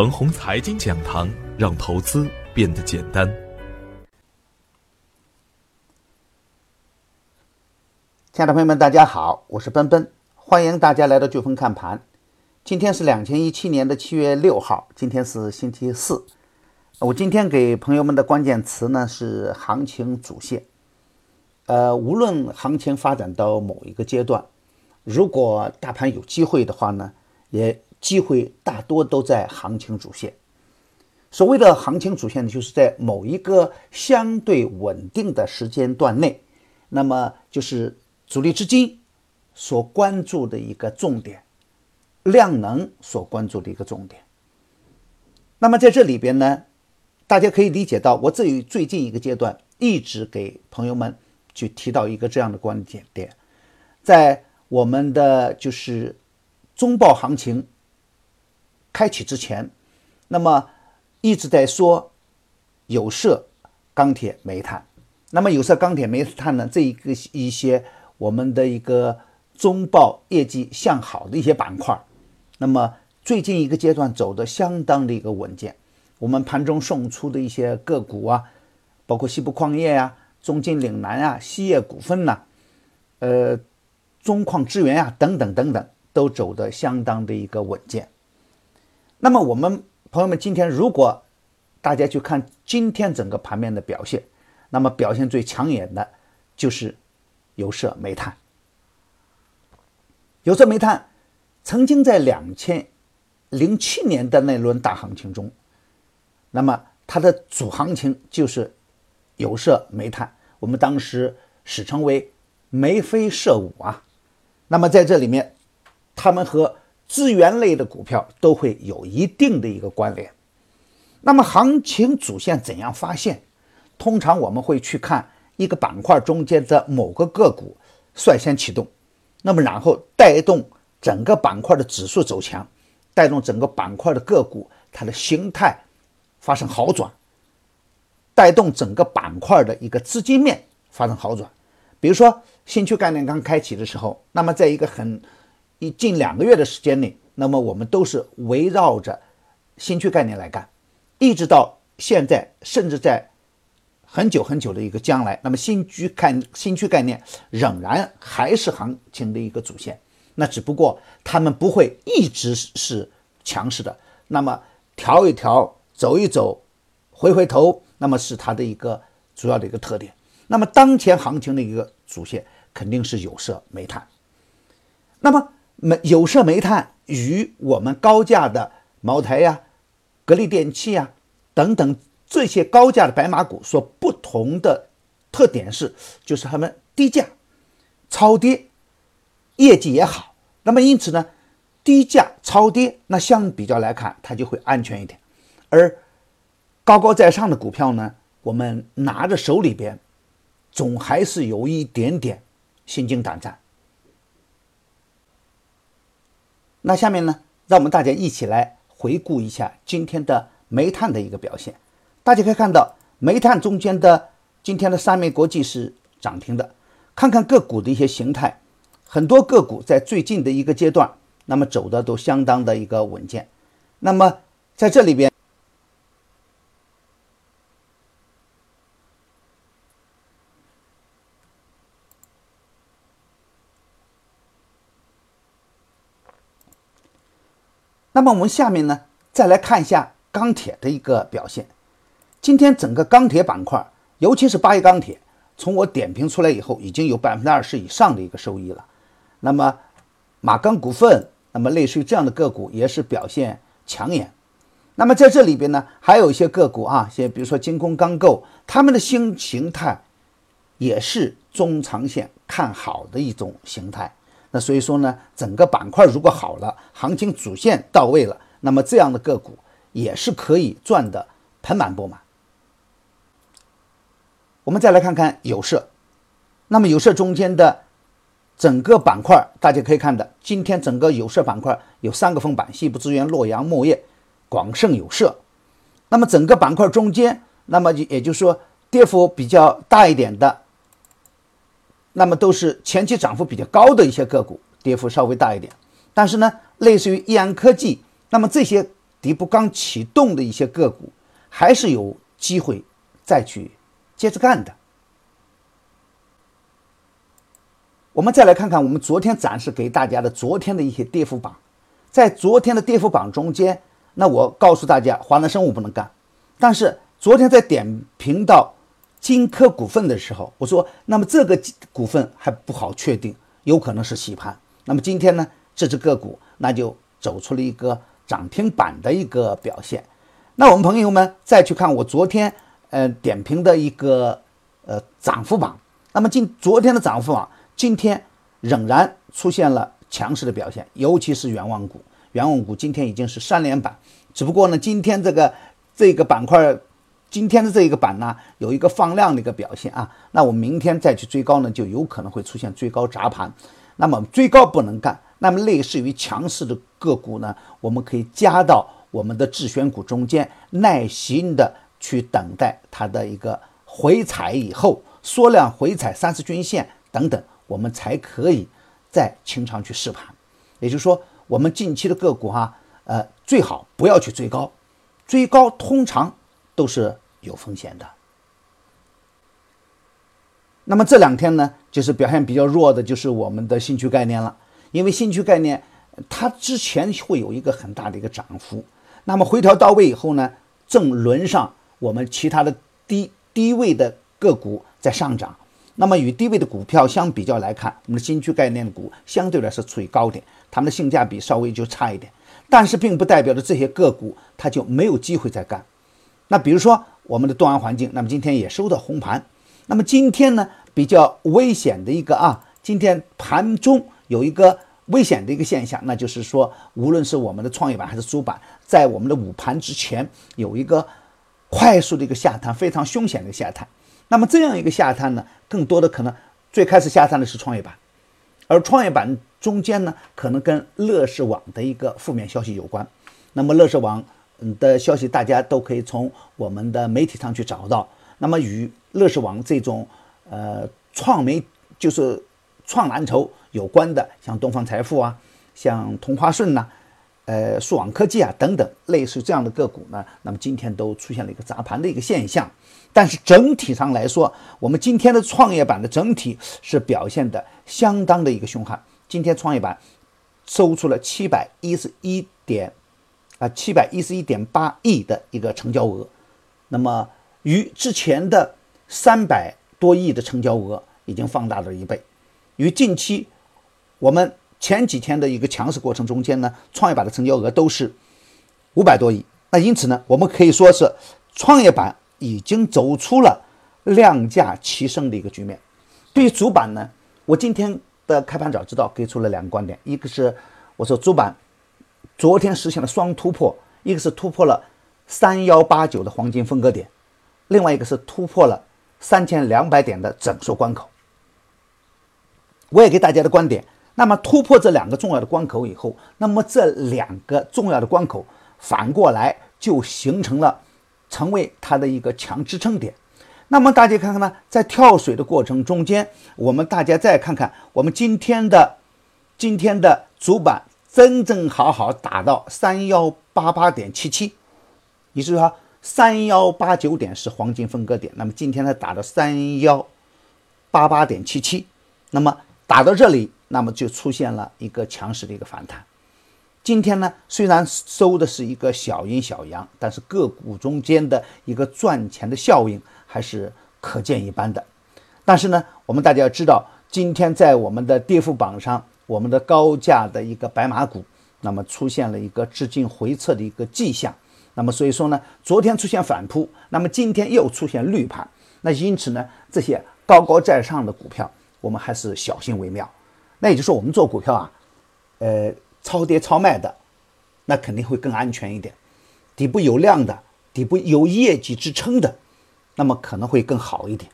恒宏财经讲堂，让投资变得简单。亲爱的朋友们，大家好，我是奔奔，欢迎大家来到飓风看盘。今天是两千一七年的七月六号，今天是星期四。我今天给朋友们的关键词呢是行情主线。呃，无论行情发展到某一个阶段，如果大盘有机会的话呢，也。机会大多都在行情主线。所谓的行情主线呢，就是在某一个相对稳定的时间段内，那么就是主力资金所关注的一个重点，量能所关注的一个重点。那么在这里边呢，大家可以理解到，我这最近一个阶段一直给朋友们去提到一个这样的观点点，在我们的就是中报行情。开启之前，那么一直在说有色、钢铁、煤炭。那么有色、钢铁、煤炭呢？这一个一些我们的一个中报业绩向好的一些板块，那么最近一个阶段走的相当的一个稳健。我们盘中送出的一些个股啊，包括西部矿业呀、中金岭南啊、锡业股份呐、呃中矿资源啊等等等等，都走的相当的一个稳健。那么我们朋友们，今天如果大家去看今天整个盘面的表现，那么表现最抢眼的就是有色、煤炭。有色、煤炭曾经在两千零七年的那轮大行情中，那么它的主行情就是有色、煤炭，我们当时史称为“眉飞色舞”啊。那么在这里面，他们和资源类的股票都会有一定的一个关联。那么行情主线怎样发现？通常我们会去看一个板块中间的某个个股率先启动，那么然后带动整个板块的指数走强，带动整个板块的个股它的形态发生好转，带动整个板块的一个资金面发生好转。比如说新区概念刚开启的时候，那么在一个很一近两个月的时间内，那么我们都是围绕着新区概念来干，一直到现在，甚至在很久很久的一个将来，那么新区看新区概念仍然还是行情的一个主线，那只不过他们不会一直是强势的，那么调一调，走一走，回回头，那么是它的一个主要的一个特点。那么当前行情的一个主线肯定是有色、煤炭，那么。煤有色煤炭与我们高价的茅台呀、格力电器呀等等这些高价的白马股所不同的特点是，就是它们低价、超跌，业绩也好。那么因此呢，低价超跌，那相比较来看，它就会安全一点。而高高在上的股票呢，我们拿着手里边，总还是有一点点心惊胆战。那下面呢，让我们大家一起来回顾一下今天的煤炭的一个表现。大家可以看到，煤炭中间的今天的三煤国际是涨停的。看看个股的一些形态，很多个股在最近的一个阶段，那么走的都相当的一个稳健。那么在这里边。那么我们下面呢，再来看一下钢铁的一个表现。今天整个钢铁板块，尤其是八一钢铁，从我点评出来以后，已经有百分之二十以上的一个收益了。那么马钢股份，那么类似于这样的个股也是表现抢眼。那么在这里边呢，还有一些个股啊，像比如说金工钢构，他们的新形态也是中长线看好的一种形态。那所以说呢，整个板块如果好了，行情主线到位了，那么这样的个股也是可以赚的盆满钵满。我们再来看看有色，那么有色中间的整个板块，大家可以看的，今天整个有色板块有三个封板：西部资源、洛阳铆业、广盛有色。那么整个板块中间，那么也就是说跌幅比较大一点的。那么都是前期涨幅比较高的一些个股，跌幅稍微大一点。但是呢，类似于易安科技，那么这些底部刚启动的一些个股，还是有机会再去接着干的。我们再来看看我们昨天展示给大家的昨天的一些跌幅榜，在昨天的跌幅榜中间，那我告诉大家，华南生物不能干，但是昨天在点评到金科股份的时候，我说，那么这个股份还不好确定，有可能是洗盘。那么今天呢，这只个股那就走出了一个涨停板的一个表现。那我们朋友们再去看我昨天呃点评的一个呃涨幅榜，那么今昨天的涨幅榜。今天仍然出现了强势的表现，尤其是远望股。远望股今天已经是三连板，只不过呢，今天这个这个板块，今天的这一个板呢，有一个放量的一个表现啊。那我明天再去追高呢，就有可能会出现追高砸盘。那么追高不能干，那么类似于强势的个股呢，我们可以加到我们的自选股中间，耐心的去等待它的一个回踩以后，缩量回踩三十均线等等。我们才可以再清仓去试盘，也就是说，我们近期的个股哈，呃，最好不要去追高，追高通常都是有风险的。那么这两天呢，就是表现比较弱的，就是我们的新区概念了，因为新区概念它之前会有一个很大的一个涨幅，那么回调到位以后呢，正轮上我们其他的低低位的个股在上涨。那么与低位的股票相比较来看，我们的新区概念股相对来说处于高点，它们的性价比稍微就差一点。但是并不代表着这些个股它就没有机会再干。那比如说我们的动安环境，那么今天也收到红盘。那么今天呢比较危险的一个啊，今天盘中有一个危险的一个现象，那就是说无论是我们的创业板还是主板，在我们的午盘之前有一个快速的一个下探，非常凶险的下探。那么这样一个下探呢，更多的可能最开始下探的是创业板，而创业板中间呢，可能跟乐视网的一个负面消息有关。那么乐视网的消息大家都可以从我们的媒体上去找到。那么与乐视网这种呃创媒就是创蓝筹有关的，像东方财富啊，像同花顺呐。呃，数网科技啊，等等，类似这样的个股呢，那么今天都出现了一个砸盘的一个现象。但是整体上来说，我们今天的创业板的整体是表现的相当的一个凶悍。今天创业板收出了七百一十一点啊，七百一十一点八亿的一个成交额，那么与之前的三百多亿的成交额已经放大了一倍，与近期我们。前几天的一个强势过程中间呢，创业板的成交额都是五百多亿。那因此呢，我们可以说是创业板已经走出了量价齐升的一个局面。对于主板呢，我今天的开盘早知道给出了两个观点：一个是我说主板昨天实现了双突破，一个是突破了三幺八九的黄金分割点，另外一个是突破了三千两百点的整数关口。我也给大家的观点。那么突破这两个重要的关口以后，那么这两个重要的关口反过来就形成了，成为它的一个强支撑点。那么大家看看呢，在跳水的过程中间，我们大家再看看我们今天的今天的主板真正好好打到三幺八八点七七，也就是说三幺八九点是黄金分割点，那么今天它打到三幺八八点七七，那么打到这里。那么就出现了一个强势的一个反弹。今天呢，虽然收的是一个小阴小阳，但是个股中间的一个赚钱的效应还是可见一斑的。但是呢，我们大家要知道，今天在我们的跌幅榜上，我们的高价的一个白马股，那么出现了一个资金回撤的一个迹象。那么所以说呢，昨天出现反扑，那么今天又出现绿盘。那因此呢，这些高高在上的股票，我们还是小心为妙。那也就是说，我们做股票啊，呃，超跌超卖的，那肯定会更安全一点。底部有量的，底部有业绩支撑的，那么可能会更好一点。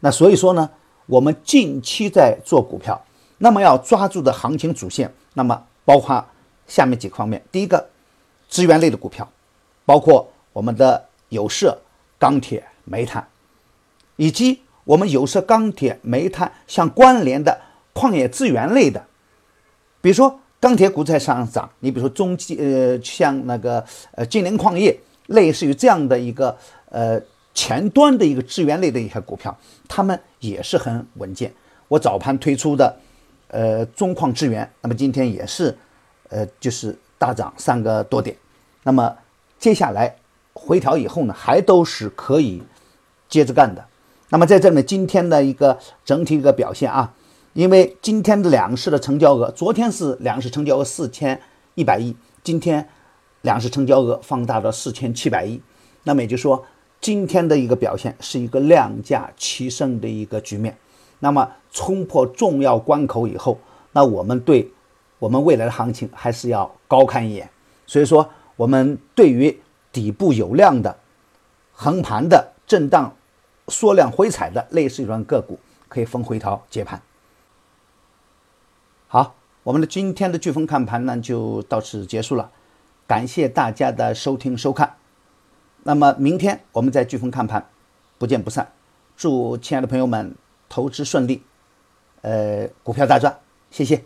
那所以说呢，我们近期在做股票，那么要抓住的行情主线，那么包括下面几个方面：第一个，资源类的股票，包括我们的有色、钢铁、煤炭，以及我们有色、钢铁、煤炭相关联的。矿业资源类的，比如说钢铁股在上涨，你比如说中基呃，像那个呃金陵矿业，类似于这样的一个呃前端的一个资源类的一些股票，他们也是很稳健。我早盘推出的呃中矿资源，那么今天也是呃就是大涨三个多点。那么接下来回调以后呢，还都是可以接着干的。那么在这里面，今天的一个整体一个表现啊。因为今天的两市的成交额，昨天是两市成交额四千一百亿，今天两市成交额放大到四千七百亿，那么也就是说，今天的一个表现是一个量价齐升的一个局面。那么冲破重要关口以后，那我们对我们未来的行情还是要高看一眼。所以说，我们对于底部有量的横盘的震荡缩量回踩的类似于这种个股，可以逢回调接盘。好，我们的今天的飓风看盘呢就到此结束了，感谢大家的收听收看。那么明天我们在飓风看盘，不见不散。祝亲爱的朋友们投资顺利，呃，股票大赚，谢谢。